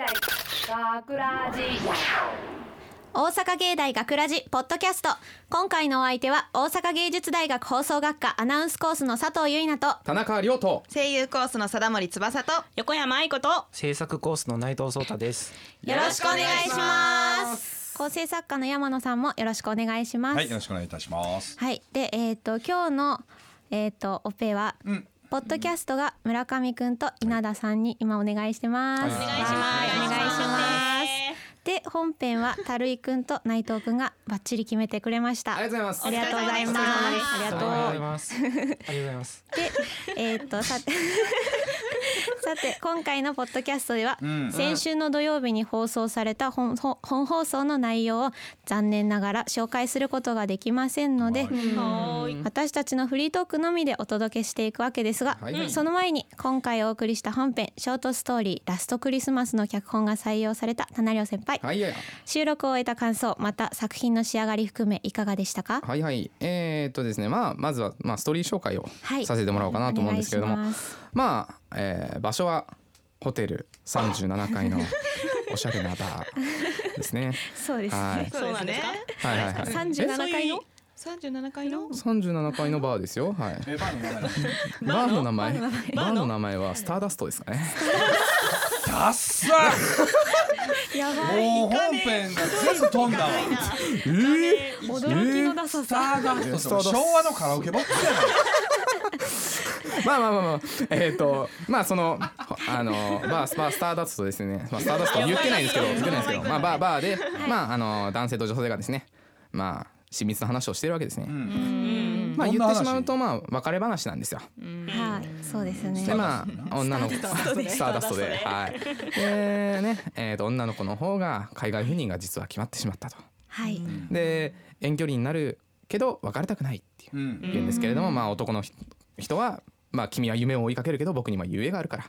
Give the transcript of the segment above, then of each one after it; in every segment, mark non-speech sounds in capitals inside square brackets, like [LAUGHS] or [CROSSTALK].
大学ラジ大阪芸大学ラジポッドキャスト今回のお相手は大阪芸術大学放送学科アナウンスコースの佐藤結菜と田中亮と声優コースの貞森翼と横山愛子と制作コースの内藤壮太です。よろしくお願いします構成作家の山野さんもよろしくお願いしますはい、よろしくお願いいたします。はい、で、えっ、と、今日の、えっ、と、オペは。うんポッドキャストが村上くんと稲田さんに今お願いしてます。はいお願いします。お願いします。で、本編はたるいくんと内藤くんがバッチリ決めてくれました。ありがとうございますありがとうございます。ありがとう。ございます。ありがとうございます。で、えーっとさてさて今回のポッドキャストでは、ん。先週の土曜日に放送された本本本放送の内容を残念ながら紹介することができませんので、私たちのフリートークのみでお届けしていくわけですが、はい。その前に今回お送りした本編ショートストーリー「ラストクリスマス」の脚本が採用された棚良先輩、はいや収録を終えた感想また作品の仕上がり含めいかがでしたか？はいはい。えー、っとですねまあまずはまあストーリー紹介をはい。させてもらおうかなと思うんですけれども、お願いまあ、えー場所はホテル37階のおしゃれなバーですね。[LAUGHS] そうですね、はいそうなんですか？はいはいはい。37階の？三十七階の？37階のバーですよ。はい。え、バーの名前。バーの名前、バーの名前？はスターダストですかね。ダッサ。[LAUGHS] やばいもう本編が全部飛んだわ。驚きのダサスタさーダスト昭和のカラオケボックスやない。[LAUGHS] まあまあまあまあ、えっ、と、まあその、あの、バー、スパースターダストですね。まあスターダスト言ってないんですけど、言ってないんですけど、まあバー、バーで、まああの、男性と女性がですね、まあ、親密な話をしてるわけですね。まあ言ってしまうと、まあ別れ話なんですよ。はい、そうですね。でまあ女の子スターダストで、はい。でね、えっ、と女の子の方が海外赴任が実は決まってしまったと。はい、で遠距離になるけど別れたくないっていううん。言うんですけれども、まあ男の人人は。まあ君は夢を追いかけるけど僕には夢があるから、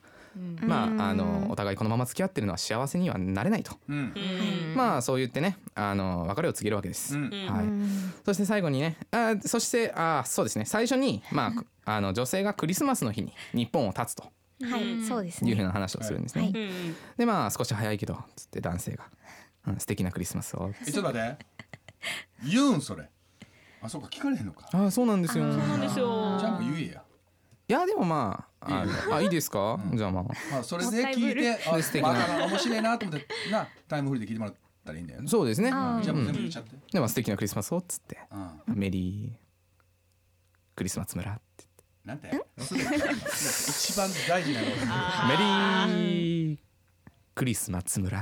まああのお互いこのまま付き合ってるのは幸せにはなれないと、うん。まあそう言ってねあの別れを告げるわけです、うん。はい、そして最後にねあそしてあそうですね。最初にまああの女性がクリスマスの日に日本を立つと。はい、そうですね。いうふうな話をするんですね、はい。でまあ少し早いけどつって男性が、うん、素敵なクリスマスを。え、ちょっと待って。言うんそれ。あ、そうか聞かれへんのか。ああそうなんですよ。なんですよ。じゃあもう言えや。いやでもまあああいいですか、じゃあまあ。まあそれで聞いて、あ、素敵な。バカな面白いなと思ってなタイムフリーで聞いてもらったらいいんだよね。そうですね。じゃあもう全部言っちゃって。でも素敵なクリスマスをっつって。うん。メリークリスマス村ってなんて？[LAUGHS] 一番大事なの。メリークリスマス村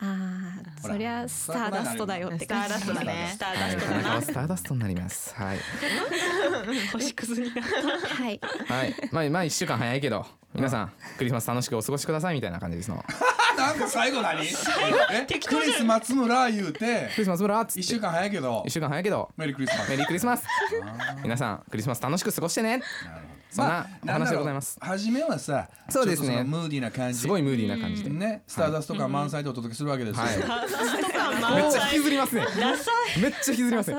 ああ、そりゃスターダストだよってスター感じ。ダストだね。スターはいダストだな。スターダストになりますはい。[LAUGHS] 星屑になった。はい、はい。まあまあ一週間早いけど皆さんクリスマス楽しくお過ごしくださいみたいな感じですの。[LAUGHS] なんか最後何？え、クリス松村言うてクリスマス村っつって。一週間早いけど。一週間早いけど。メリークリスマス。メリークリスマス。皆さんクリスマス楽しく過ごしてねそんなお話でございます。あ初めはさ、そうですね。ムーディーな感じ。すごいムーディーな感じで。めっね、スターダスト感満載でお届けするわけですよ。はい。ちゃ引きずりますね。めっちゃ引きずりますね。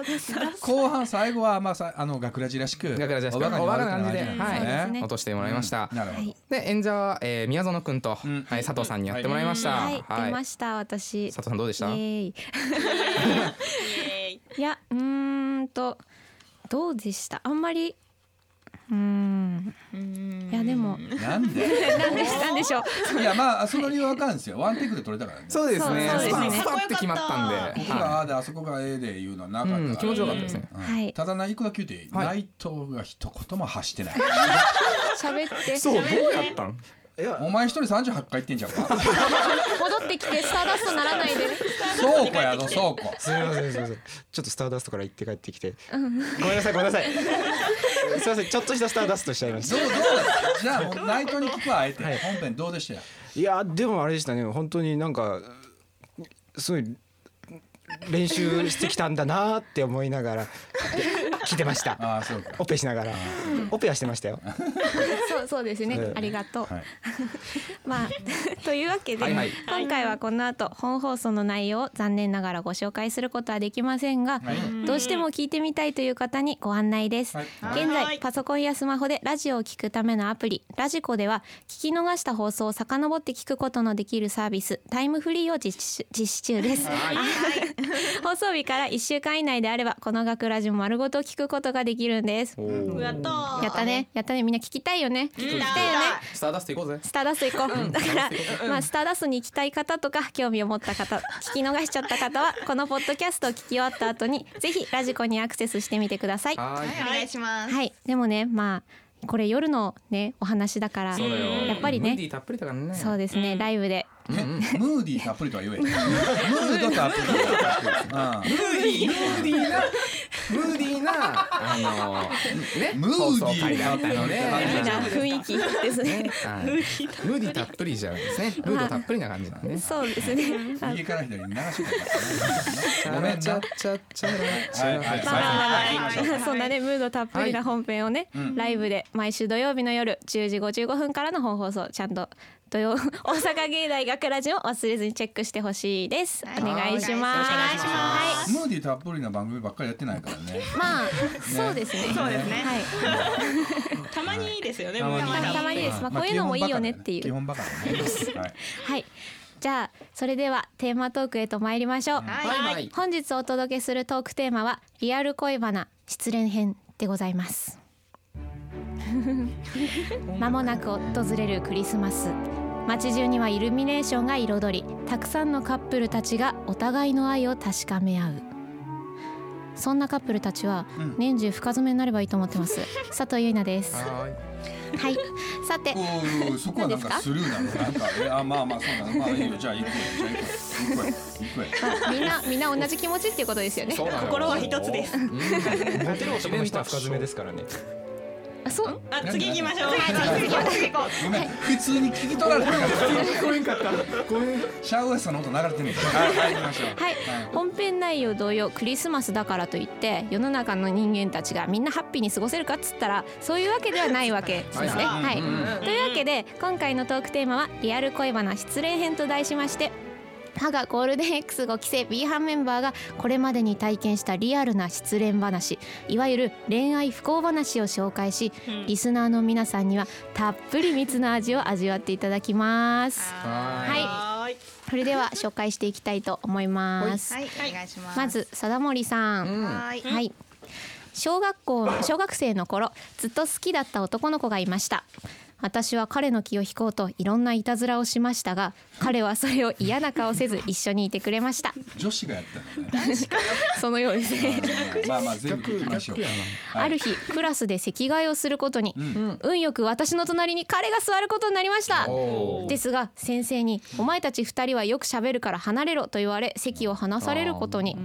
後半最後はまあさあの学ラジらしく、学ラジらしく。おバカな感じで。はい。落としてもらいました。なるほど。で演者は、えー、宮園くんと、ん。はい、佐藤さんにやってもらいました。はい、出ました、私。佐藤さんどうでした？[LAUGHS] いや、うーんと。どうでした？あんまり。うーん。いや、でも。なんで？なんで、なんでしょう？いやまあその理由はわかるんですよ。ワンテイクで撮れたからね。そうですね。そうそうですねスパンスパンって決まったんで、ここがはああであそこがええで言うのはなかったから、うん気持ちよかったですねうんはいただな一個だけ言うて、はい内藤が一言も発してない。[LAUGHS] 喋って。そうどうやったん？お前一人三十八回言ってんじゃんか。[LAUGHS] 戻ってきて、スターダストならないで。倉庫やろ倉庫。すみませんすみません。ちょっとスターダストから行って帰ってきて。ごめんなさいごめんなさい。すみませんちょっとしたスターダストしちゃいましたどう。どうじゃあ内藤に聞くわあえて、本編どうでした？よ。いやでもあれでしたね本当になんかすごい練習してきたんだなって思いながら [LAUGHS] 聞いてました。ああそうか。オペしながら。オペはしてましたよ。そうそうですね。う。ん。ありがとう。はい。[LAUGHS] まあ [LAUGHS] というわけで、はいはい。今回はこの後本放送の内容を残念ながらご紹介することはできませんが、はい。どうしても聞いてみたいという方にご案内です。はい。現はい。在パソコンやスマホでラジオを聞くためのアプリラジコでは聞き逃した放送を遡って聞くことのできるサービスタイムフリーを実施実施中です。[LAUGHS] 放送日から1週間以内であればこの学ラジオ丸ごと聞くことができるんです。やったーやったねやったねみんな聞きたいよね。聞きたいよね。スターダスト行こうぜスターダスト行こう。だから、まあ、スターダストに行きたい方とか、興味を持った方、聞き逃しちゃった方は、[LAUGHS] このポッドキャストを聞き終わった後に、ぜひラジコにアクセスしてみてください。はいお願いします。い、でもね、まあ、これ夜のね、お話だから。やっぱりねそうですね、ライブで。えムーディーたっぷりとは言え。ムードたっぷりうん。ムーディームーディーなムーディーなあのねムーディー放送回だったので。いいな雰囲気ですね。はい。ムーディーたっぷりじゃないですね。ムードたっぷりな感じなんで。ねそうですね。あ右から左に流し込めん。なチャチャチャラチャはそんなねムードたっぷりな本編をね、うん。ライブで毎週土曜日の夜10時55分からの本放送ちゃんと土曜 [LAUGHS] 大阪芸大学ラジオ忘れずにチェックしてほしいです、はい。お願いします。お願いします。ムーディーたっぷりな番組ばっかりやってないからね。まあそうですね。そうですね。はい。たまにですよね。たまに。です。まあこういうのもいいよねっていう。基本バカだね。はい [LAUGHS] はい。じゃあそれではテーマトークへと参りましょう、はい。はい。本日お届けするトークテーマはリアル恋バナ失恋編でございます [LAUGHS] 間もなく訪れるクリスマス。街中にはイルミネーションが彩りたくさんのカップルたちがお互いの愛を確かめ合う。そんなカップルたちはうん。年中深爪になればいいと思ってます。佐藤優奈です。ははい。さて。そこはなんかスルーなの？なんかえあまあまあそうな。のまあいいよ。じゃあ行くよじゃあ行くよ行くみんなみんな同じ気持ちっていうことですよね。心は一つです。モテる男の人は深爪ですからねあそう？あ次行きましょう。ごめん。普通に聞き取られた。から聞こえんかった。ごめん。シャウエッサーの音流れてんねんはいはい行きましょう。はい、本編内容同様クリスマスだからといって世の中の人間たちがみんなハッピーに過ごせるかっつったらそういうわけではないわけですね。はい。というわけで今回のトークテーマは「リアル恋バナ失恋編」と題しまして歯がゴールデン X5 期生 B 班メンバーがこれまでに体験したリアルな失恋話いわゆる恋愛不幸話を紹介し、リスナーの皆さんにはたっぷり蜜の味を味わっていただきます。ははいはーいそれでは紹介していきたいと思います。はい、お願いします。まず貞森さん、はい。はい小学校小学生の頃ずっと好きだった男の子がいました。私は彼の気を引こうといろんないたずらをしましたが彼はそれを嫌な顔せず一緒にいてくれました。女子がやったのね [LAUGHS] そのようですね。まあまあ全部聞きましょう。はい。ある日クラスで席替えをすることに、ん。運よく私の隣に彼が座ることになりました。ですが先生に「お前たち二人はよく喋るから離れろ」と言われ席を離されることに。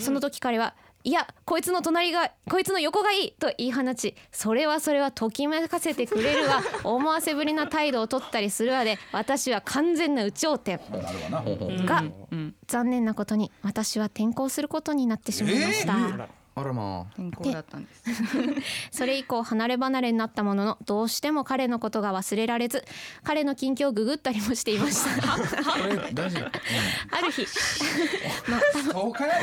その時彼は「いやこいつの隣がこいつの横がいい」と言い放ちそれはそれはときめかせてくれるわ。[LAUGHS] 思わせぶりな態度を取ったりするわで私は完全な有頂天。なるわな。が、残念なことに私は転校することになってしまいました、あらまあ。健康だったんです。[LAUGHS] それ以降離れ離れになったもののどうしても彼のことが忘れられず彼の近況をググったりもしていました。これ大丈夫 [LAUGHS] ある日。[LAUGHS] そうかや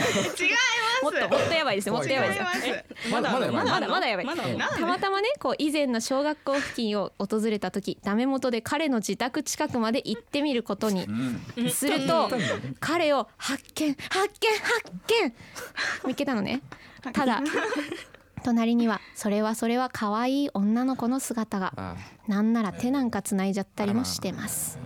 もっともっとやばいですよ。もっとやばいですよ。ます。まだまだまだまだまだやばい。たまたまねこう以前の小学校付近を訪れた時ダメ元で彼の自宅近くまで行ってみることにうん。すると彼を発見発見発見！見つけたのねただ。[LAUGHS] 隣にはそれはそれは可愛い女の子の姿があなんなら手なんかつないじゃったりもしてます。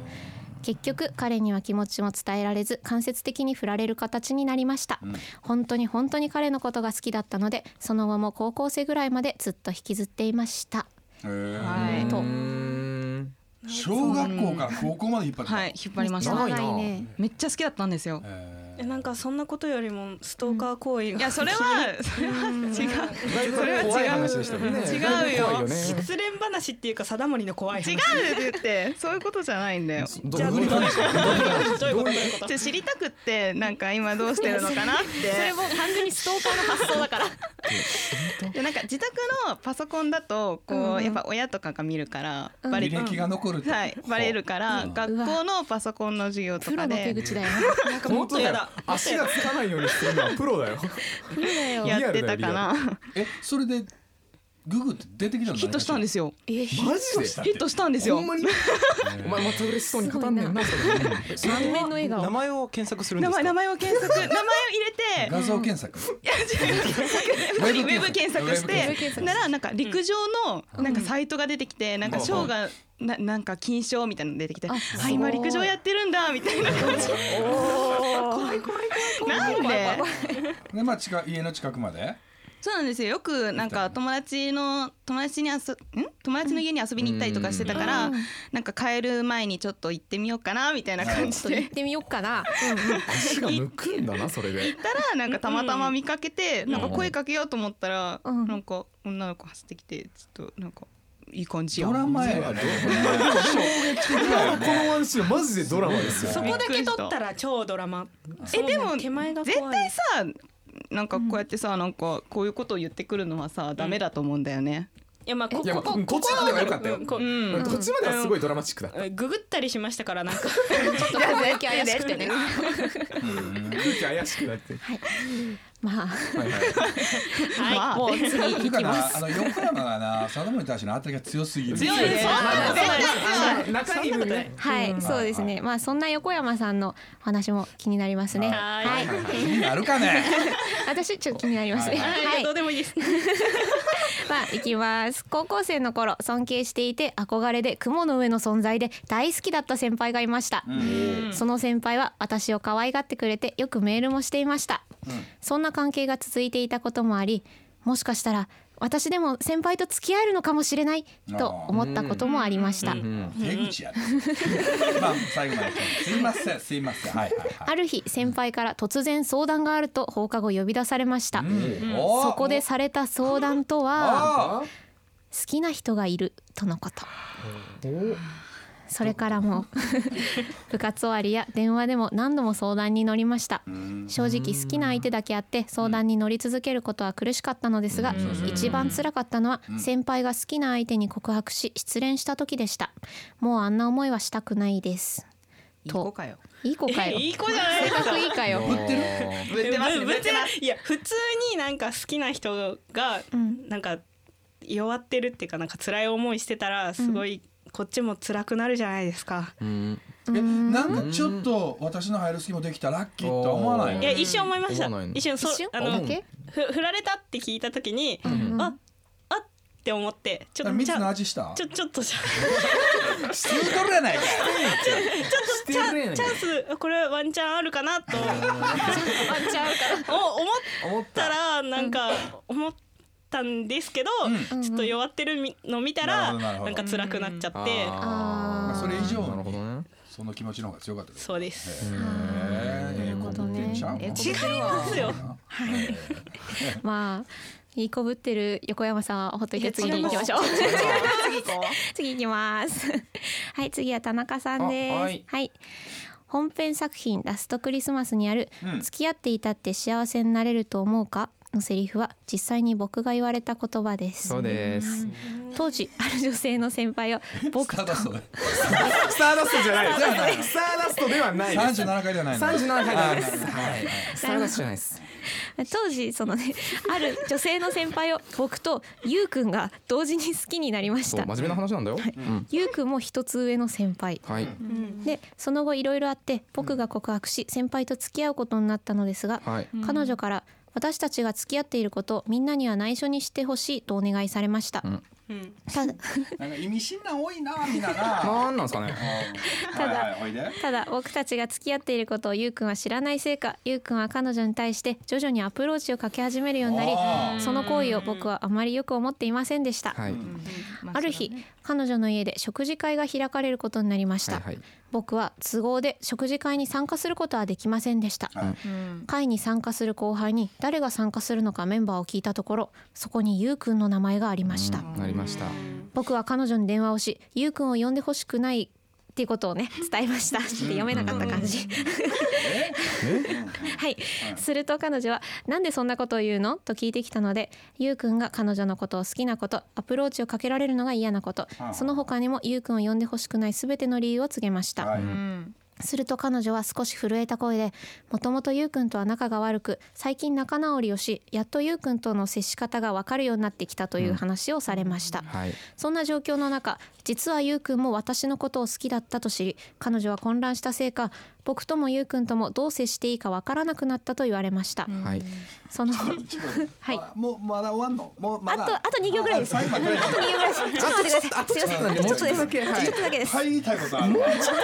結局彼には気持ちも伝えられず間接的に振られる形になりました、本当に本当に彼のことが好きだったのでその後も高校生ぐらいまでずっと引きずっていました。へー。はい。と。うーん。小学校から高校まで引っ張ってた。はい、引っ張りました。長いな。長いね。めっちゃ好きだったんですよ。ええなんかそんなことよりもストーカー行為が、いや、それは、[LAUGHS] それは違う。それは違う。話でしたもんね。違うよ。失恋話っていうか貞森の怖い話。違うって言って、[LAUGHS] そういうことじゃないんだよ。どじゃあどういうこと？知りたくって、なんか今どうしてるのかなって。それもう完全にストーカーの発想だから。でなんか自宅のパソコンだとこう、うんうん。やっぱ親とかが見るからうん。バレ履歴が残るはい。バレるからう。ん。学校のパソコンの授業とかプロの手で口だよね。[LAUGHS] なんかもっとやだ。足がつかないようにするのはプロだよ。[LAUGHS] プロだよ。やってたかな。[LAUGHS] えそれでググって出てきたのヒットしたんですよ。えマジで？ヒットした。んですよ。ほんまに？[LAUGHS] お前また嬉しそうに語んねんな満面の笑顔名前を検索するんですか？名前名前を検索。[LAUGHS] 名前を入れて。画像検索。ウェブウェブ検索して。索。ならなんか陸上のなんかサイトが出てきてなんか賞がななんか金賞みたいなの出てきてああ今陸上やってるんだみたいな感じ。なんで？でまあ近家の近くまでそうなんですよ。よくなんか友達の友達に遊ん？友達の家に遊びに行ったりとかしてたからうん。なんか帰る前にちょっと行ってみようかなみたいな感じで。行ってみようかな。足が向くんだなそれで。行ったらなんかたまたま見かけてなんか声かけようと思ったらうんなんか女の子走ってきてちょっとなんかいい感じやドラマやこのワンシーンマジでドラマですよ。そこだけ撮ったら超ドラマ。えでも手前が絶対さなんかこうやってさなんかこういうことを言ってくるのはさダメだと思うんだよね。いやまあここここっちまでは良かったよ。うんこっちまではすごいドラマチックだった。ググったりしましたからなんか。[LAUGHS] ちょっと雲行き怪しくてね。空気怪しくなってまあ。はい [LAUGHS] はい。まあ。もう次行きます。あの横山がな佐田森に対しての当たりが強すぎる。強いです。よ。中にい。るねはい、そうですね。まあそんな横山さんの話も気になりますね。ははい。い。気になるかね。[LAUGHS] 私ちょっと気になりますね。ははい。い。どうでもいいです。[LAUGHS] まあ行きます。高校生の頃尊敬していて憧れで雲の上の存在で大好きだった先輩がいました。その先輩は私を可愛がってくれてよくメールもしていました。そんな関係が続いていたこともあり、もしかしたら私でも先輩と付き合えるのかもしれないと思ったこともありました。手口やね。[LAUGHS] まあ最後まで。すいません。すいません。はいはいはい。ある日先輩から突然相談があると放課後呼び出されました、おそこでされた相談とはあ好きな人がいるとのことそれからも [LAUGHS] 部活終わりや電話でも何度も相談に乗りました。正直好きな相手だけあって相談に乗り続けることは苦しかったのですが一番辛かったのは先輩が好きな相手に告白し失恋した時でした。もうあんな思いはしたくないです。いい子かよ。いい子かよ。[LAUGHS] いい子じゃない性格いいかよ。[LAUGHS] ぶってるぶってます。ね。ぶぶってます。いや普通になんか好きな人がん。なんか弱ってるっていうかなんか辛い思いしてたらすごいこっちも辛くなるじゃないですか。うん。えなんかちょっと私の入る隙もできたラッキーとは思わない？のいや一瞬思いました。一瞬そ一瞬？あのだけふ振られたって聞いた時に、ん。ああって思ってちょっとち蜜のゃ味した？ちょちょっとじゃしてるとるやないか。してるやんチャンスこれワンチャンあるかなと。ワンチャンあるから。お思っ思ったたらなんか思ったんですけど、ちょっと弱ってるみの見たらなんか辛くなっちゃって。まあそれ以上なるほどにね。その気持ちの方が強かったですそうです。へえええ子ぶってんちゃうえの違いますよ。まあいいこぶってる横山さんはほっといて次に行きましょ [LAUGHS] う。次行きます。[LAUGHS] はい次は田中さんです。あははいい、本編作品ラストクリスマスにある、うん。付き合っていたって幸せになれると思うか？のセリフは実際に僕が言われた言葉です。そうです。当時ある女性の先輩を [LAUGHS] 僕スターダスト。で [LAUGHS] スターダストじゃない。スターダストではない三十七回ではないの。三十七回じゃないスターダストじゃないです。当時そのね [LAUGHS] ある女性の先輩を僕とゆうくんが同時に好きになりました。そう真面目な話なんだよ。うん。ゆうくんも一つ上の先輩。はい。でその後いろいろあって僕が告白し先輩と付き合うことになったのですが、はい。彼女から私たちが付き合っていることをみんなには内緒にしてほしいとお願いされました、んうん。ただなんか意味深なん多いなみんなな。なんなんですかね。ただはいはいただ僕たちが付き合っていることをゆうくんは知らないせいかゆうくんは彼女に対して徐々にアプローチをかけ始めるようになりその行為を僕はあまりよく思っていませんでした、はい。ある日彼女の家で食事会が開かれることになりました、はいはい僕は都合で食事会に参加することはできませんでした、はい。会に参加する後輩に誰が参加するのかメンバーを聞いたところそこにゆうくんの名前がありました、なりました。僕は彼女に電話をしゆうくんを呼んでほしくないっっていうことをね伝えました。って読めなかった感じ。はいすると彼女は「なんでそんなことを言うの?」と聞いてきたのでゆうくんが彼女のことを好きなことアプローチをかけられるのが嫌なことその他にもゆうくんを呼んでほしくない全ての理由を告げました、はいすると彼女は少し震えた声でもともとゆうくんとは仲が悪く最近仲直りをしやっとゆうくんとの接し方が分かるようになってきたという話をされました、はい。そんな状況の中実はゆうくんも私のことを好きだったと知り彼女は混乱したせいか僕ともゆうくんともどう接していいかわからなくなったと言われました、はい。そのはい。あもうまだ終わんの？もうまだ。あとあと2行ぐらいです。ああと2行ぐらいです。ちょっと待ってください。すいません。ちょっとですもうちょっとだけ。はい。ちょっとだけです。入りたい。ことあるわあとちょっ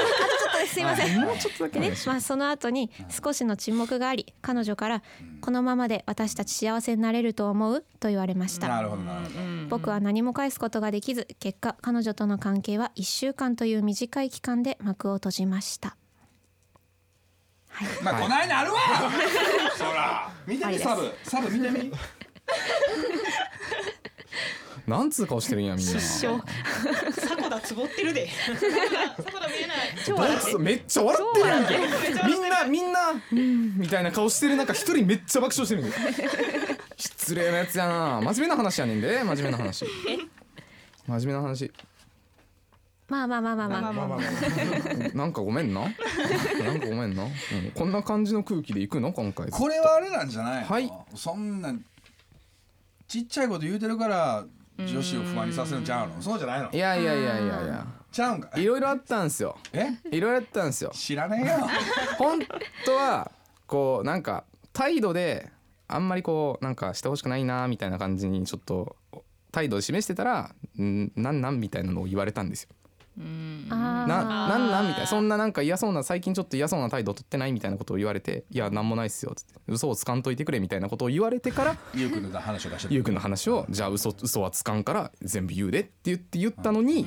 とですすい。ませんもうちょっとだけねまあ、その後に少しの沈黙があり彼女から「このままで私たち幸せになれると思う?」と言われましたなるほどなるほど僕は何も返すことができず結果彼女との関係は1週間とい。う短い。期間で幕を閉じましたまあこないなるわ。そら。見てみサブ。サブ見てみ。[LAUGHS] なんつう顔してるんやみんな。失笑迫田つぼってるで。迫田見えない。めっちゃ笑ってるやんけ。みんなみんなうんみたいな顔してる中一人めっちゃ爆笑してるんで失礼なやつやな。真面目な話やねんで。真面目な話。真面目な話まあまあまあまあまあ。まあまあまあなんかごめんな？なんかごめんな、うん、こんな感じの空気でいくの？今回。これはあれなんじゃないの？はい。そんなちっちゃいこと言うてるから女子を不安にさせるんちゃうの？そうじゃないの？いやいやいやいやいや。ちゃうんかいろいろあったんすよ。え？いろいろあったんすよ。知らねえよ。[LAUGHS] 本当はこうなんか態度であんまりこうなんかしてほしくないなみたいな感じにちょっと態度を示してたらんなんなんみたいなのを言われたんですよ。あななんなんみたいな。そんななんか嫌そうな最近ちょっと嫌そうな態度取ってないみたいなことを言われていやなんもないっすよっつって嘘をつかんといてくれみたいなことを言われてからゆうくんの話を出してゆうくんの話をじゃあ嘘嘘はつかんから全部言うでって言って言ったのに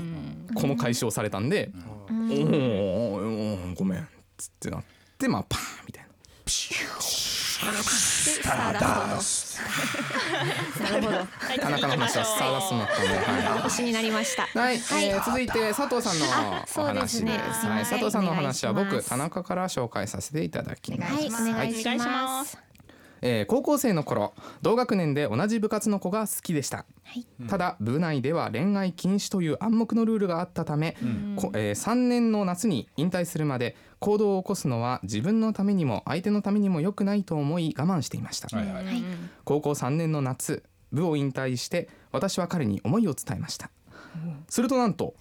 この解消されたんで「おーおーごめん」っつってなってまあパーンみたいな。スター [LAUGHS] なるほど。田中の話はスターダストになったんで、はい。星になりました。はい、えー続いて佐藤さんのあおそうです。ね話です。はい、佐藤さんのお話は僕田中から紹介させていただきます。はい。お願いしますえー高校生の頃同学年で同じ部活の子が好きでした、はい。ただ部内では恋愛禁止という暗黙のルールがあったため、こえ3年の夏に引退するまで行動を起こすのは自分のためにも相手のためにも良くないと思い我慢していました、はいはい。はい。高校3年の夏部を引退して私は彼に思いを伝えました、するとなんと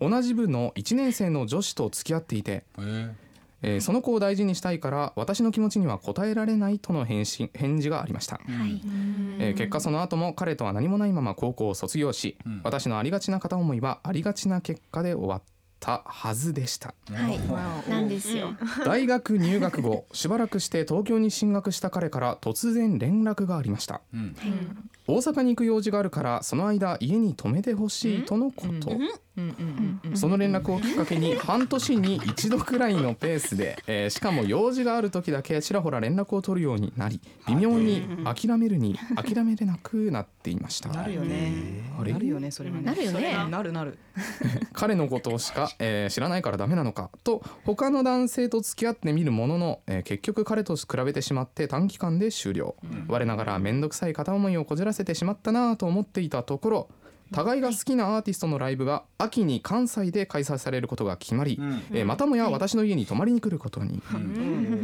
同じ部の1年生の女子と付き合っていて、え。ーえーその子を大事にしたいから私の気持ちには応えられないとの返信返事がありました、はい。えー結果その後も彼とは何もないまま高校を卒業し、私のありがちな片思いはありがちな結果で終わったはずでした。はい。なんですよ。[LAUGHS] 大学入学後しばらくして東京に進学した彼から突然連絡がありました、ん大阪に行く用事があるからその間家に泊めてほしいとのこと、その連絡をきっかけに半年に一度くらいのペースで、えーしかも用事がある時だけちらほら連絡を取るようになり微妙に諦めるに諦めれなくなっていました。なるよね。あれ？なるよね、それはね。なるよね。なるなる。[LAUGHS] 彼のことしか、えー知らないからダメなのか。と他の男性と付き合ってみるものの、えー結局彼と比べてしまって短期間で終了、我ながら面倒くさい片思いをこじらせてしまったなぁと思っていたところ互いが好きなアーティストのライブが秋に関西で開催されることが決まり、えーまたもや私の家に泊まりに来ることに、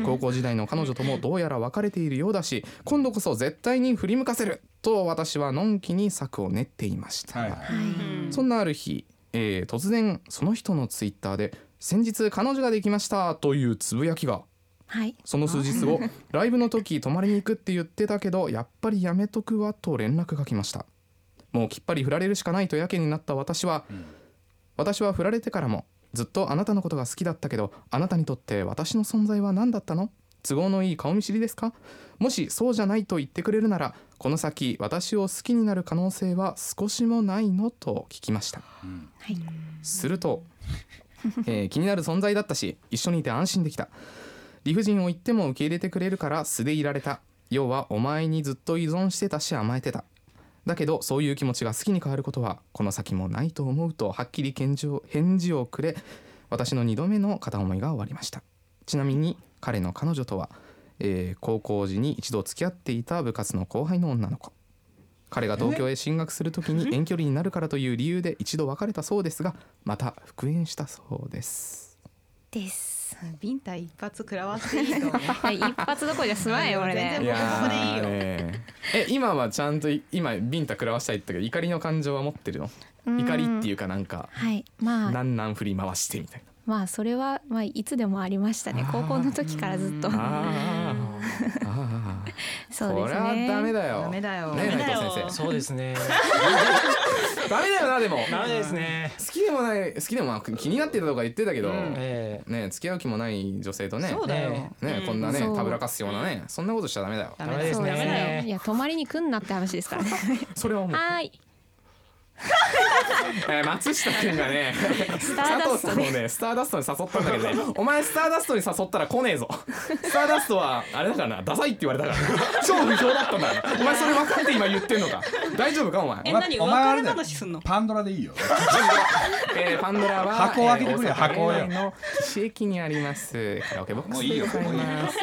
高校時代の彼女ともどうやら別れているようだし今度こそ絶対に振り向かせると私はのんきに策を練っていました、はい。はい。そんなある日、えー突然その人のツイッターで「先日彼女ができました」というつぶやきがはい。その数日後 [LAUGHS] ライブの時泊まりに行くって言ってたけどやっぱりやめとくわと連絡が来ました。もうきっぱり振られるしかないとやけになった私は、私は振られてからもずっとあなたのことが好きだったけどあなたにとって私の存在は何だったの？都合のいい顔見知りですか？もしそうじゃないと言ってくれるならこの先私を好きになる可能性は少しもないの？と聞きました、はい。すると、えー気になる存在だったし一緒にいて安心できた理不尽を言っても受け入れてくれるから素でいられた。要はお前にずっと依存してたし甘えてた。だけどそういう気持ちが好きに変わることはこの先もないと思うとはっきり返事を返事をくれ私の2度目の片思いが終わりました。ちなみに彼の彼女とは、えー高校時に一度付き合っていた部活の後輩の女の子。彼が東京へ進学するときに遠距離になるからという理由で一度別れたそうですがまた復縁したそうです。ですビンタ一発食らわせていいと [LAUGHS] 一発どころじゃ済まないよこれ全然ねここでいいよ。ねえ今はちゃんとい今ビンタ食らわしたいって言ったけど怒りの感情は持ってるの？うん。怒りっていうかなんかはい。まあ。なんなん振り回してみたいまあそれはまあいつでもありましたね。高校の時からずっと。なあー。あそうですーこれはねダメだよ。ダメだよ。ねえダメだよ。内藤先そうですね。生 [LAUGHS] ダメだよなでも。ダメですね。好きでもない好きでもまあ気になってたとか言ってたけど、うん。えね付き合う気もない女性とねそうだよ。ね。うん。こんなねたぶらかすようなねそんなことしちゃダメだよ。ダメですね。いや泊まりに来んなって話ですからね。[LAUGHS] それはもう、はーい [LAUGHS] えー松下君がねスターダ佐藤ストね。さんをねスターダストに誘ったんだけどね。お前スターダストに誘ったら来ねえぞ。スターダストはあれだからなダサいって言われたからな。[LAUGHS] 超不評だったんだよお前それ分かって今言ってんのか。大丈夫かお前？え何？お前あれだ話すんの？パンドラでいいよ。えーパンドラは箱を開けてくれよえー大阪箱をよ。市にありますカラオケボックスもういいよでございます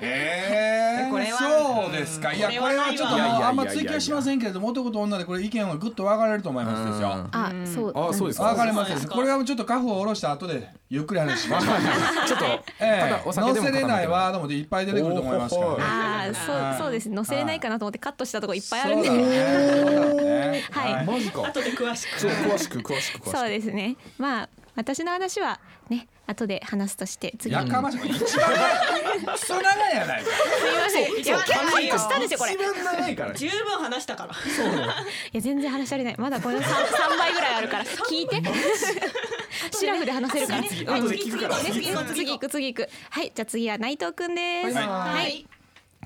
えー、これは。そうですか。いやこれはちょっともうあんま追求しませんけれども男と女でこれ意見はぐっと分かれると思いますですよ。あそう。あそうですか。分かれます。これはちょっとカフを下ろした後でゆっくり話しましょうちょっとえただお酒でもえ載せれないワードもいっぱい出てくると思いますからね。ああそうはいそうです載せれないかなと思ってカットしたとこいっぱいあるんで。そうだねはいマジか後で詳しくそう詳しく詳しく詳しくそうですねまあ私の話はね後で話すとして次に。やかましい。一番長いクソ長いやないか。すいません。いや結構したんですよこれ。い一番長いから。ね十分話したから。や全然話し足りない。まだこの 3, 三倍ぐらいあるから。聞いて。シラフで話せるから。次後で聞くから。次次次行く。次行く。はいじゃあ次は内藤くんです。はい。はい。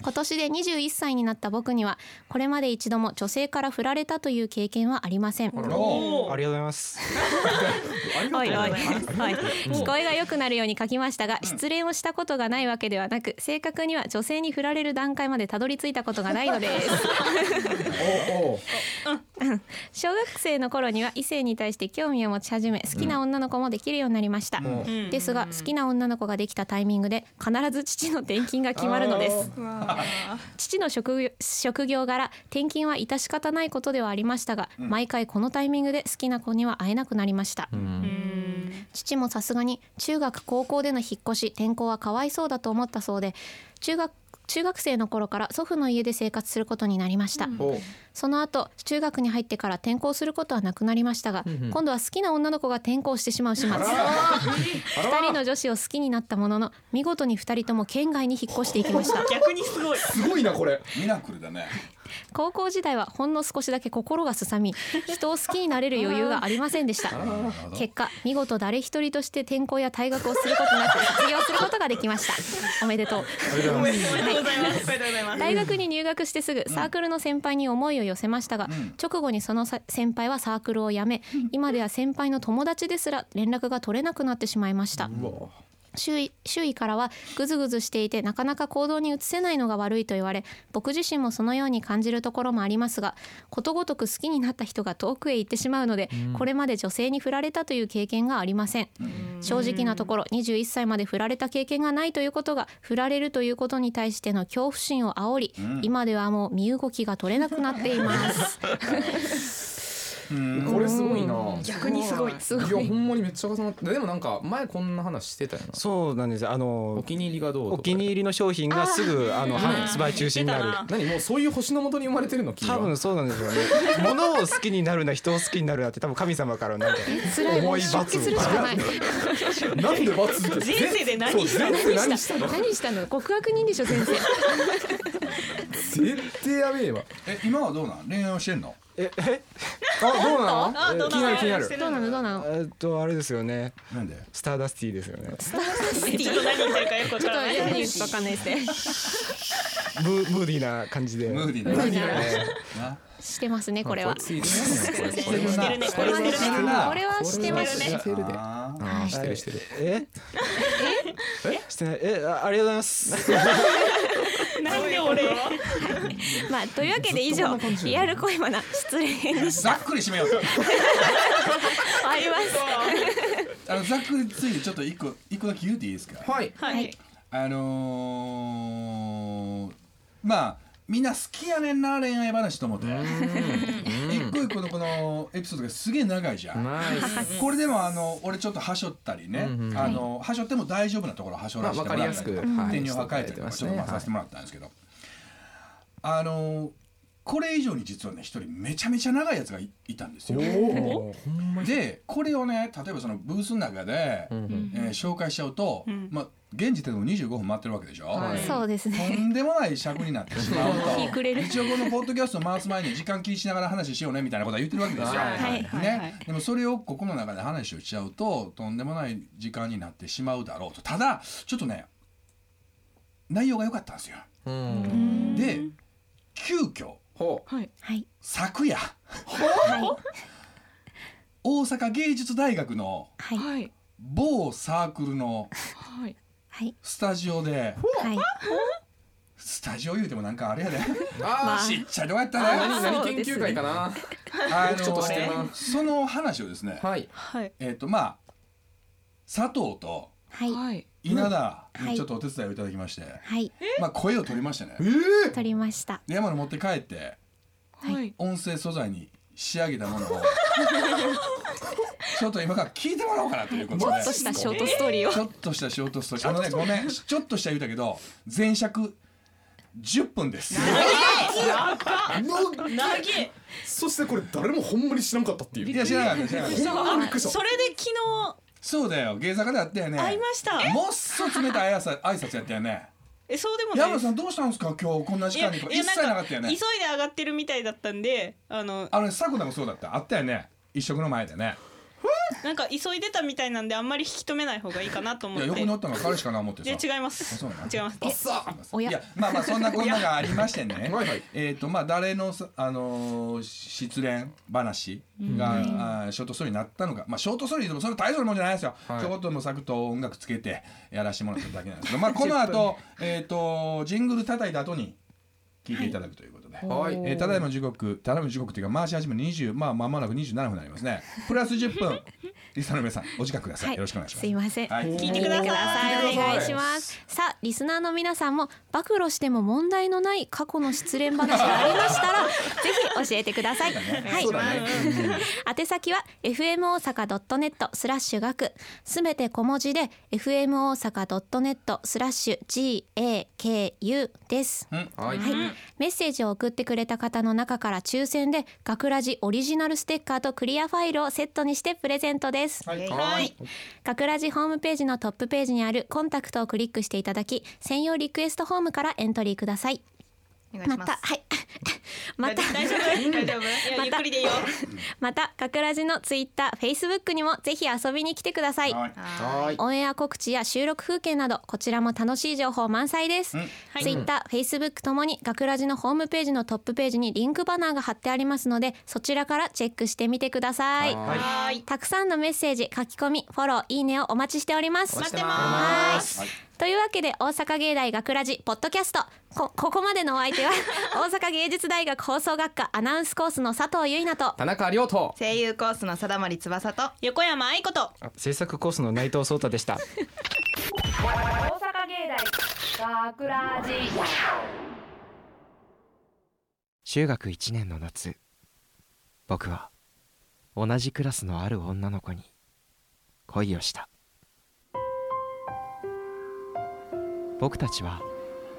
今年で21歳になった僕にはこれまで一度も女性から振られたという経験はありません。おありがとうございます [LAUGHS] おいおいおい。聞こえが良くなるように書きましたが失恋をしたことがないわけではなく正確には女性に振られる段階までたどり着いたことがないのです。小学生の頃には異性に対して興味を持ち始め好きな女の子もできるようになりました、ん。ですが好きな女の子ができたタイミングで必ず父の転勤が決まるのです。父の職業職業柄転勤は致し方ないことではありましたが、毎回このタイミングで好きな子には会えなくなりました、父もさすがに中学高校での引っ越し転校はかわいそうだと思ったそうで中学中学生の頃から祖父の家で生活することになりました、おその後中学に入ってから転校することはなくなりましたが、今度は好きな女の子が転校してしまう始末 [LAUGHS] 二人の女子を好きになったものの見事に二人とも県外に引っ越していきました。[LAUGHS] 逆にすごい。すごいなこれ。ミラクルだね。[LAUGHS] 高校時代はほんの少しだけ心がすさみ人を好きになれる余裕がありませんでした。結果見事誰一人として転校や退学をすることなく卒業することができました。おめでとう。おめでとうございます。おめでとうございます。大学に入学してすぐサークルの先輩に思いを寄せましたが、直後にそのさ先輩はサークルを辞め、今では先輩の友達ですら連絡が取れなくなってしまいました周囲周囲からはグズグズしていてなかなか行動に移せないのが悪いと言われ僕自身もそのように感じるところもありますがことごとく好きになった人が遠くへ行ってしまうので、これまで女性に振られたという経験がありません、正直なところ21歳まで振られた経験がないということが振られるということに対しての恐怖心を煽り、今ではもう身動きが取れなくなっています [LAUGHS] これすごいな。逆にすごい。すごい。いやほんまにめっちゃ重なってでもなんか前こんな話してたよな。そうなんですあおの気に入りがどうとか。お気に入りの商品がすぐあの発売中止になる。何もうそういう星の元に生まれてるの？多分そうなんですよね。物を好きになるな人を好きになるなって多分神様からなんか辛い重い出罰家するしかない。[LAUGHS] なんで罰付け前世で何したの？何したの？何したの？極悪人でしょ先生。[LAUGHS] 絶対やべえわ。え今はどうなん？恋愛をしてんの？ええ？[LAUGHS] あどうなの？あどう気になる気になる。どうなの？どうなの？えっとあれですよね。なんで？スターダスティですよね。ちょっと何言ってるかよくわちょっとからないんないですね。ムーディーな感じで。ムーディーな。ムーディーなねしてますねこれは。してるね。これはしてるね。これはしてますね。してるでしてるしてる。え？え？してない。え？あありがとうございます [LAUGHS] なんで俺。まあというわけで以上リアル恋バナ失礼編でした。ざっくり締めようと終わります。あのざっくりついてちょっと一個一個だけ言うていいですか？はい。はい。あのー、まあみんな好きやねんな恋愛話と思って。一個一個のこのエピソードがすげえ長いじゃん。これでもあの俺ちょっとはしょったりね、うんうんあのはしょっても大丈夫なところはしょらせてもらったちょっとまあさせてもらったんですけど、あのこれ以上に実はね一人めちゃめちゃ長いやつがいいたんですよ。でこれをね例えばそのブースの中で、んえー紹介しちゃうと、まあ現時点でも25分待ってるわけでしょ？はい。そうですとねんでもない尺になってしまうと。[LAUGHS] 一応このポッドキャストを回す前に時間気にしながら話しようねみたいなことは言ってるわけですよ。はい。はい。ね、でもそれをここの中で話をしちゃうととんでもない時間になってしまうだろうとただちょっとね内容が良かったんですよ。うん。で急遽ほう。はい。はい昨夜はい大阪芸術大学の某サークルのはいはい。スタジオで。はい。スタジオ言うてもなんかあれやで。[LAUGHS] あちっちゃいとこやったね。あ何何研究会かな。あちょっとしてるなその話をですね、はい。はい。えっ、とまあ佐藤とはい。はい。稲田はい。にちょっとお手伝いをいただきまして、はい。まあ声を取りましてね。取りました。で山野持って帰ってはい。音声素材に仕上げたものを [LAUGHS] ちょっと今から聞いてもらおうかなということで。ちょっとしたショートストーリーを。ちょっとしたショートストーリー。あのねごめん。ちょっとした言うたけど前尺10分です。そしてこれ誰もほんまに知らんかったっていう。いや知らなかったそれで昨そうだよ芸坂であったよね日。会いました。もっそ冷たい挨拶挨拶やったよね。えそうでもない山野さんどうしたんですか？今日こんな時間にとか一切なかったよね。急いで上がってるみたいだったんであのあのね迫田もそうだった。あったよね。一食の前でねなんか急いでたみたいなんであんまり引き止めない方がいいかなと思って。いや横におったのが彼しかな思っていさや違います。あそうなの？違います。おや。いやまあまあそんなこんながありましてね。[LAUGHS] はいはい。えっとまあ誰のさあのー失恋話が、あーショートストーリーになったのか。まあショートストーリーでもそれ大層なもんじゃないですよ、はい。ちょこっともサクッと音楽つけてやらしてもらっただけなんですけど。まあこの後 [LAUGHS] えっとジングル叩いた後に聞いていただくということで。はい。えーただいま時刻ただいま時刻というか回し始め20まあ間もなく27分になりますね。[LAUGHS] プラス10分。リスナーの皆さんお時間ください、はい。よろしくお願いします。すいません。はい。聞いてください。お願いします。さあリスナーの皆さんも暴露しても問題のない過去の失恋話がありましたら [LAUGHS] ぜひ教えてください。はい。宛先は fm 大阪 .net スラッシュ学。すべて小文字で fm 大阪 .net スラッシュ gaku です。はい。はい、メッセージを送ってくれた方の中から抽選で学ラジオリジナルステッカーとクリアファイルをセットにしてプレゼントです。はいはい学ラジホームページのトップページにあるコンタクトをクリックしていただき、専用リクエストフォームからエントリーください。お願いしますまた、はい。また、大丈夫？大丈夫？いやゆっくりでいいよ。また、学ラジのツイッター、フェイスブックにもぜひ遊びに来てください。はい。はい。オンエア告知や収録風景などこちらも楽しい情報満載です、うん。ツイッター、フェイスブックともに学ラジのホームページのトップページにリンクバナーが貼ってありますのでそちらからチェックしてみてください、はい。はい。たくさんのメッセージ書き込みフォローいいねをお待ちしております。待ってはい。ますというわけで大阪芸大学ラジポッドキャスト。こここまでのお相手は [LAUGHS] 大阪芸術大学放送学科アナウンスコースの佐藤結菜と。田中亮と。声優コースの貞森翼と。横山愛子と。制作コースの内藤壮太でした。大阪芸大学ラジ。中学1年の夏僕は同じクラスのある女の子に恋をした僕たちは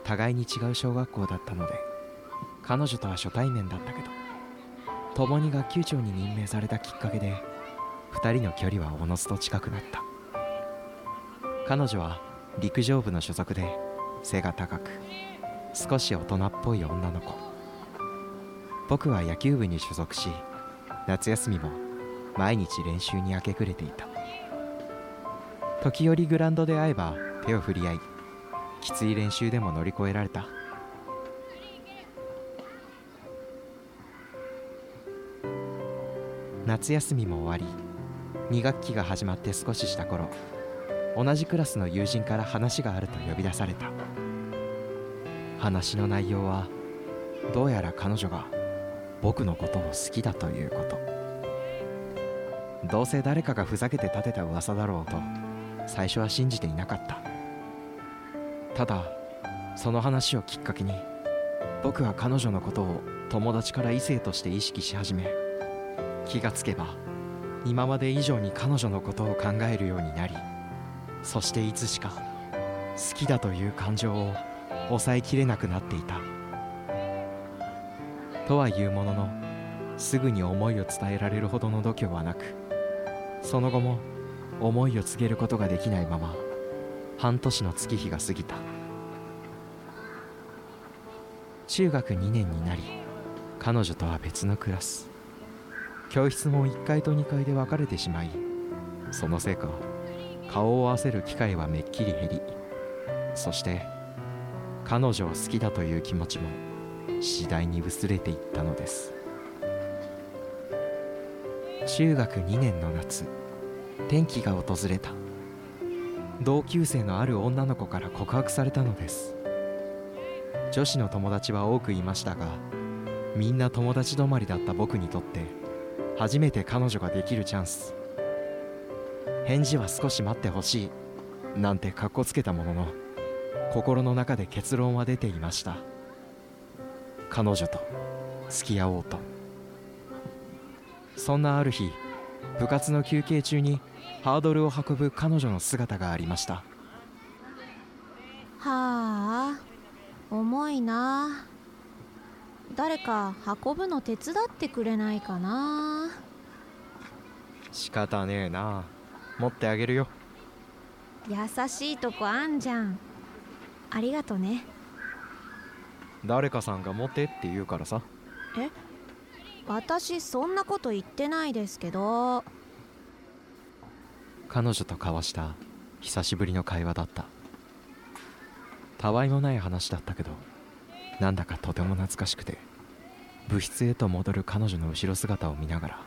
互いに違う小学校だったので彼女とは初対面だったけど共に学級長に任命されたきっかけで2人の距離はおのずと近くなった。彼女は陸上部の所属で背が高く少し大人っぽい女の子。僕は野球部に所属し夏休みも毎日練習に明け暮れていた。時折グラウンドで会えば手を振り合いきつい練習でも乗り越えられた。夏休みも終わり2学期が始まって少しした頃同じクラスの友人から話があると呼び出された。話の内容はどうやら彼女が僕のことを好きだということ。どうせ誰かがふざけて立てた噂だろうと最初は信じていなかった。ただその話をきっかけに僕は彼女のことを友達から異性として意識し始め気がつけば今まで以上に彼女のことを考えるようになりそしていつしか好きだという感情を抑えきれなくなっていた。とはいうもののすぐに思いを伝えられるほどの度胸はなくその後も思いを告げることができないまま半年の月日が過ぎた。中学2年になり彼女とは別のクラス。教室も1階と2階で分かれてしまいそのせいか顔を合わせる機会はめっきり減りそして彼女を好きだという気持ちも次第に薄れていったのです。中学2年の夏転機が訪れた。同級生のある女の子から告白されたのです。女子の友達は多くいましたがみんな友達止まりだった僕にとって初めて彼女ができるチャンス。返事は少し待ってほしいなんてかっこつけたものの心の中で結論は出ていました。彼女と付き合おうと。そんなある日部活の休憩中にハードルを運ぶ彼女の姿がありました。はあ重いな。誰か運ぶの手伝ってくれないかな。仕方ねえな。持ってあげるよ。優しいとこあんじゃん。ありがとね。誰かさんが持ってって言うからさ。え？私そんなこと言ってないですけど彼女と交わした久しぶりの会話だった。たわいもない話だったけどなんだかとても懐かしくて部室へと戻る彼女の後ろ姿を見ながら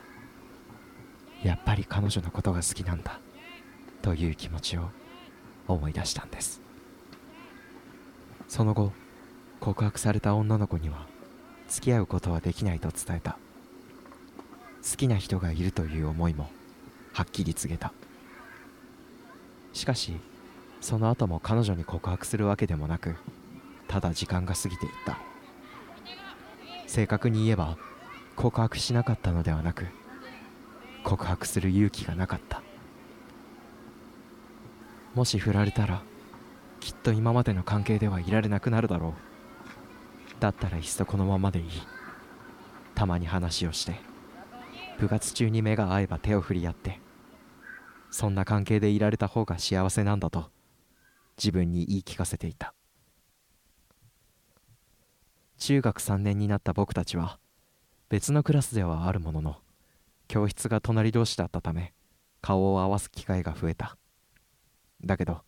やっぱり彼女のことが好きなんだという気持ちを思い出したんです。その後告白された女の子には付き合うことはできないと伝えた。好きな人がいるという思いもはっきり告げた。しかしその後も彼女に告白するわけでもなくただ時間が過ぎていった。正確に言えば告白しなかったのではなく告白する勇気がなかった。もし振られたらきっと今までの関係ではいられなくなるだろう。だったらいっそこのままでいい。たまに話をして部活中に目が合えば手を振り合ってそんな関係でいられた方が幸せなんだと自分に言い聞かせていた。中学3年になった僕たちは別のクラスではあるものの教室が隣同士だったため顔を合わす機会が増えた。だけど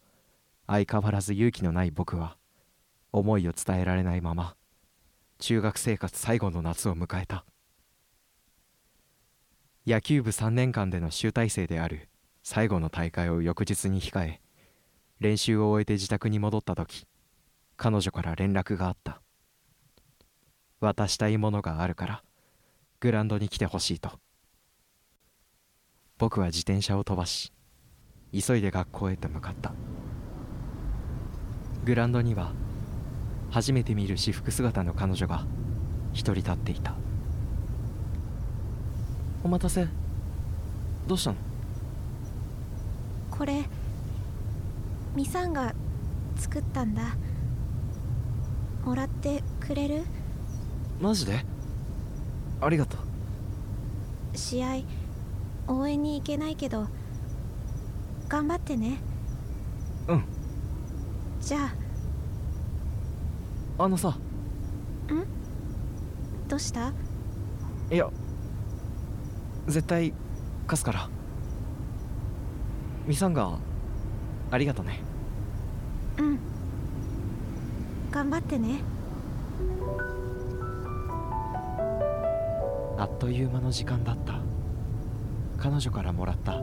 相変わらず勇気のない僕は思いを伝えられないまま中学生活最後の夏を迎えた。野球部3年間での集大成である最後の大会を翌日に控え練習を終えて自宅に戻った時彼女から連絡があった。渡したいものがあるからグランドに来てほしいと。僕は自転車を飛ばし急いで学校へと向かった。グランドには初めて見る私服姿の彼女が一人立っていたお待たせ。どうしたの？これミサンが作ったんだ。もらってくれる？マジで？ありがとう。試合応援に行けないけど頑張ってね。うん。じゃあ。のさ。あん？どうした？いや絶対貸すからミサンがありがとね。うん。頑張ってね。あっという間の時間だった。彼女からもらった。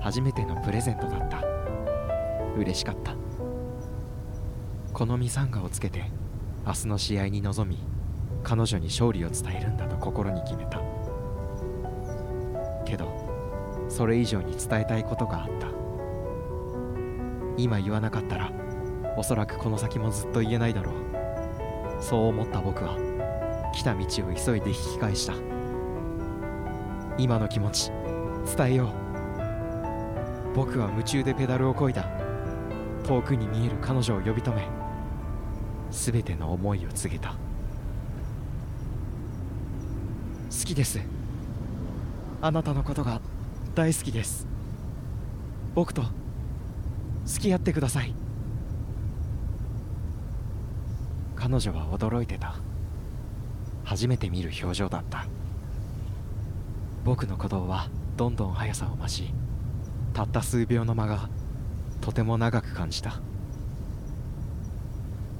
初めてのプレゼントだった。嬉しかった。このミサンガをつけて明日の試合に臨み彼女に勝利を伝えるんだと心に決めた。けどそれ以上に伝えたいことがあった。今言わなかったらおそらくこの先もずっと言えないだろう。そう思った僕は来た道を急いで引き返した。今の気持ち伝えよう。僕は夢中でペダルをこいだ。遠くに見える彼女を呼び止め全ての思いを告げた。好きです。あなたのことが大好きです。僕と付き合ってください。彼女は驚いてた。初めて見る表情だった。僕の鼓動はどんどん速さを増したった数秒の間がとても長く感じた。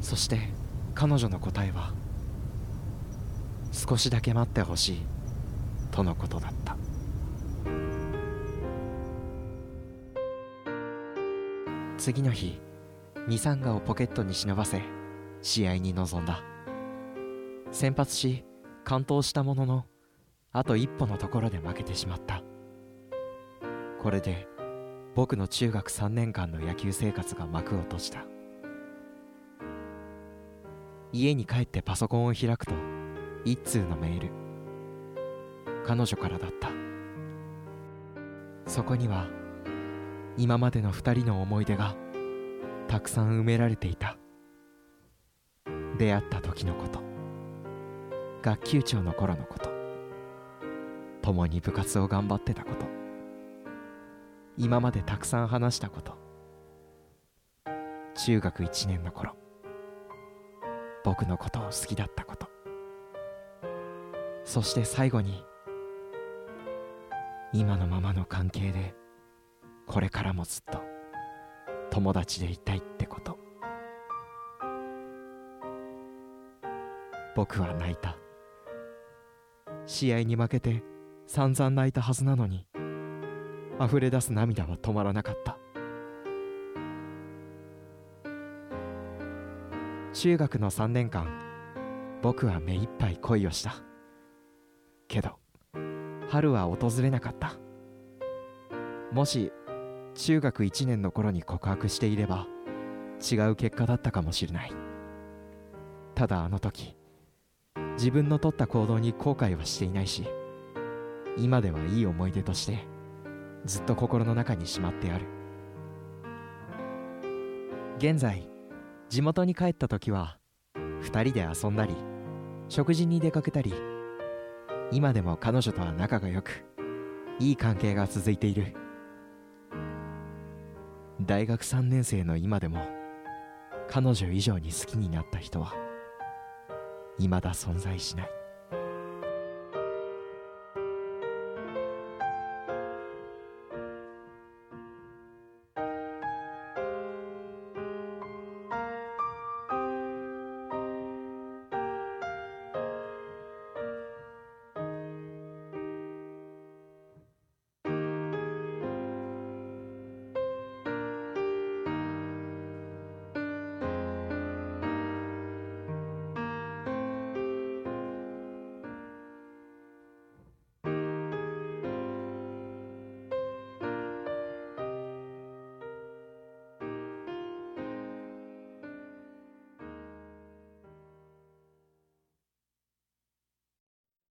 そして彼女の答えは少しだけ待ってほしいとのことだった。次の日ミサンガをポケットに忍ばせ試合に臨んだ。先発し完投したもののあと一歩のところで負けてしまった。これで僕の中学3年間の野球生活が幕を閉じた。家に帰ってパソコンを開くと一通のメール。彼女からだった。そこには今までの二人の思い出がたくさん埋められていた。出会った時のこと。学級長の頃のこと。共に部活を頑張ってたこと。今までたくさん話したこと。中学1年の頃。僕のことを好きだったこと。そして最後に今のままの関係でこれからもずっと友達でいたいってこと。僕は泣いた。試合に負けて散々泣いたはずなのに溢れ出す涙は止まらなかった。中学の3年間僕は目いっぱい恋をした。けど春は訪れなかった。もし中学1年の頃に告白していれば違う結果だったかもしれない。ただあの時自分の取った行動に後悔はしていないし今ではいい思い出としてずっと心の中にしまってある。現在地元に帰った時は2人で遊んだり食事に出かけたり今でも彼女とは仲が良くいい関係が続いている。大学3年生の今でも彼女以上に好きになった人は未だ存在しない。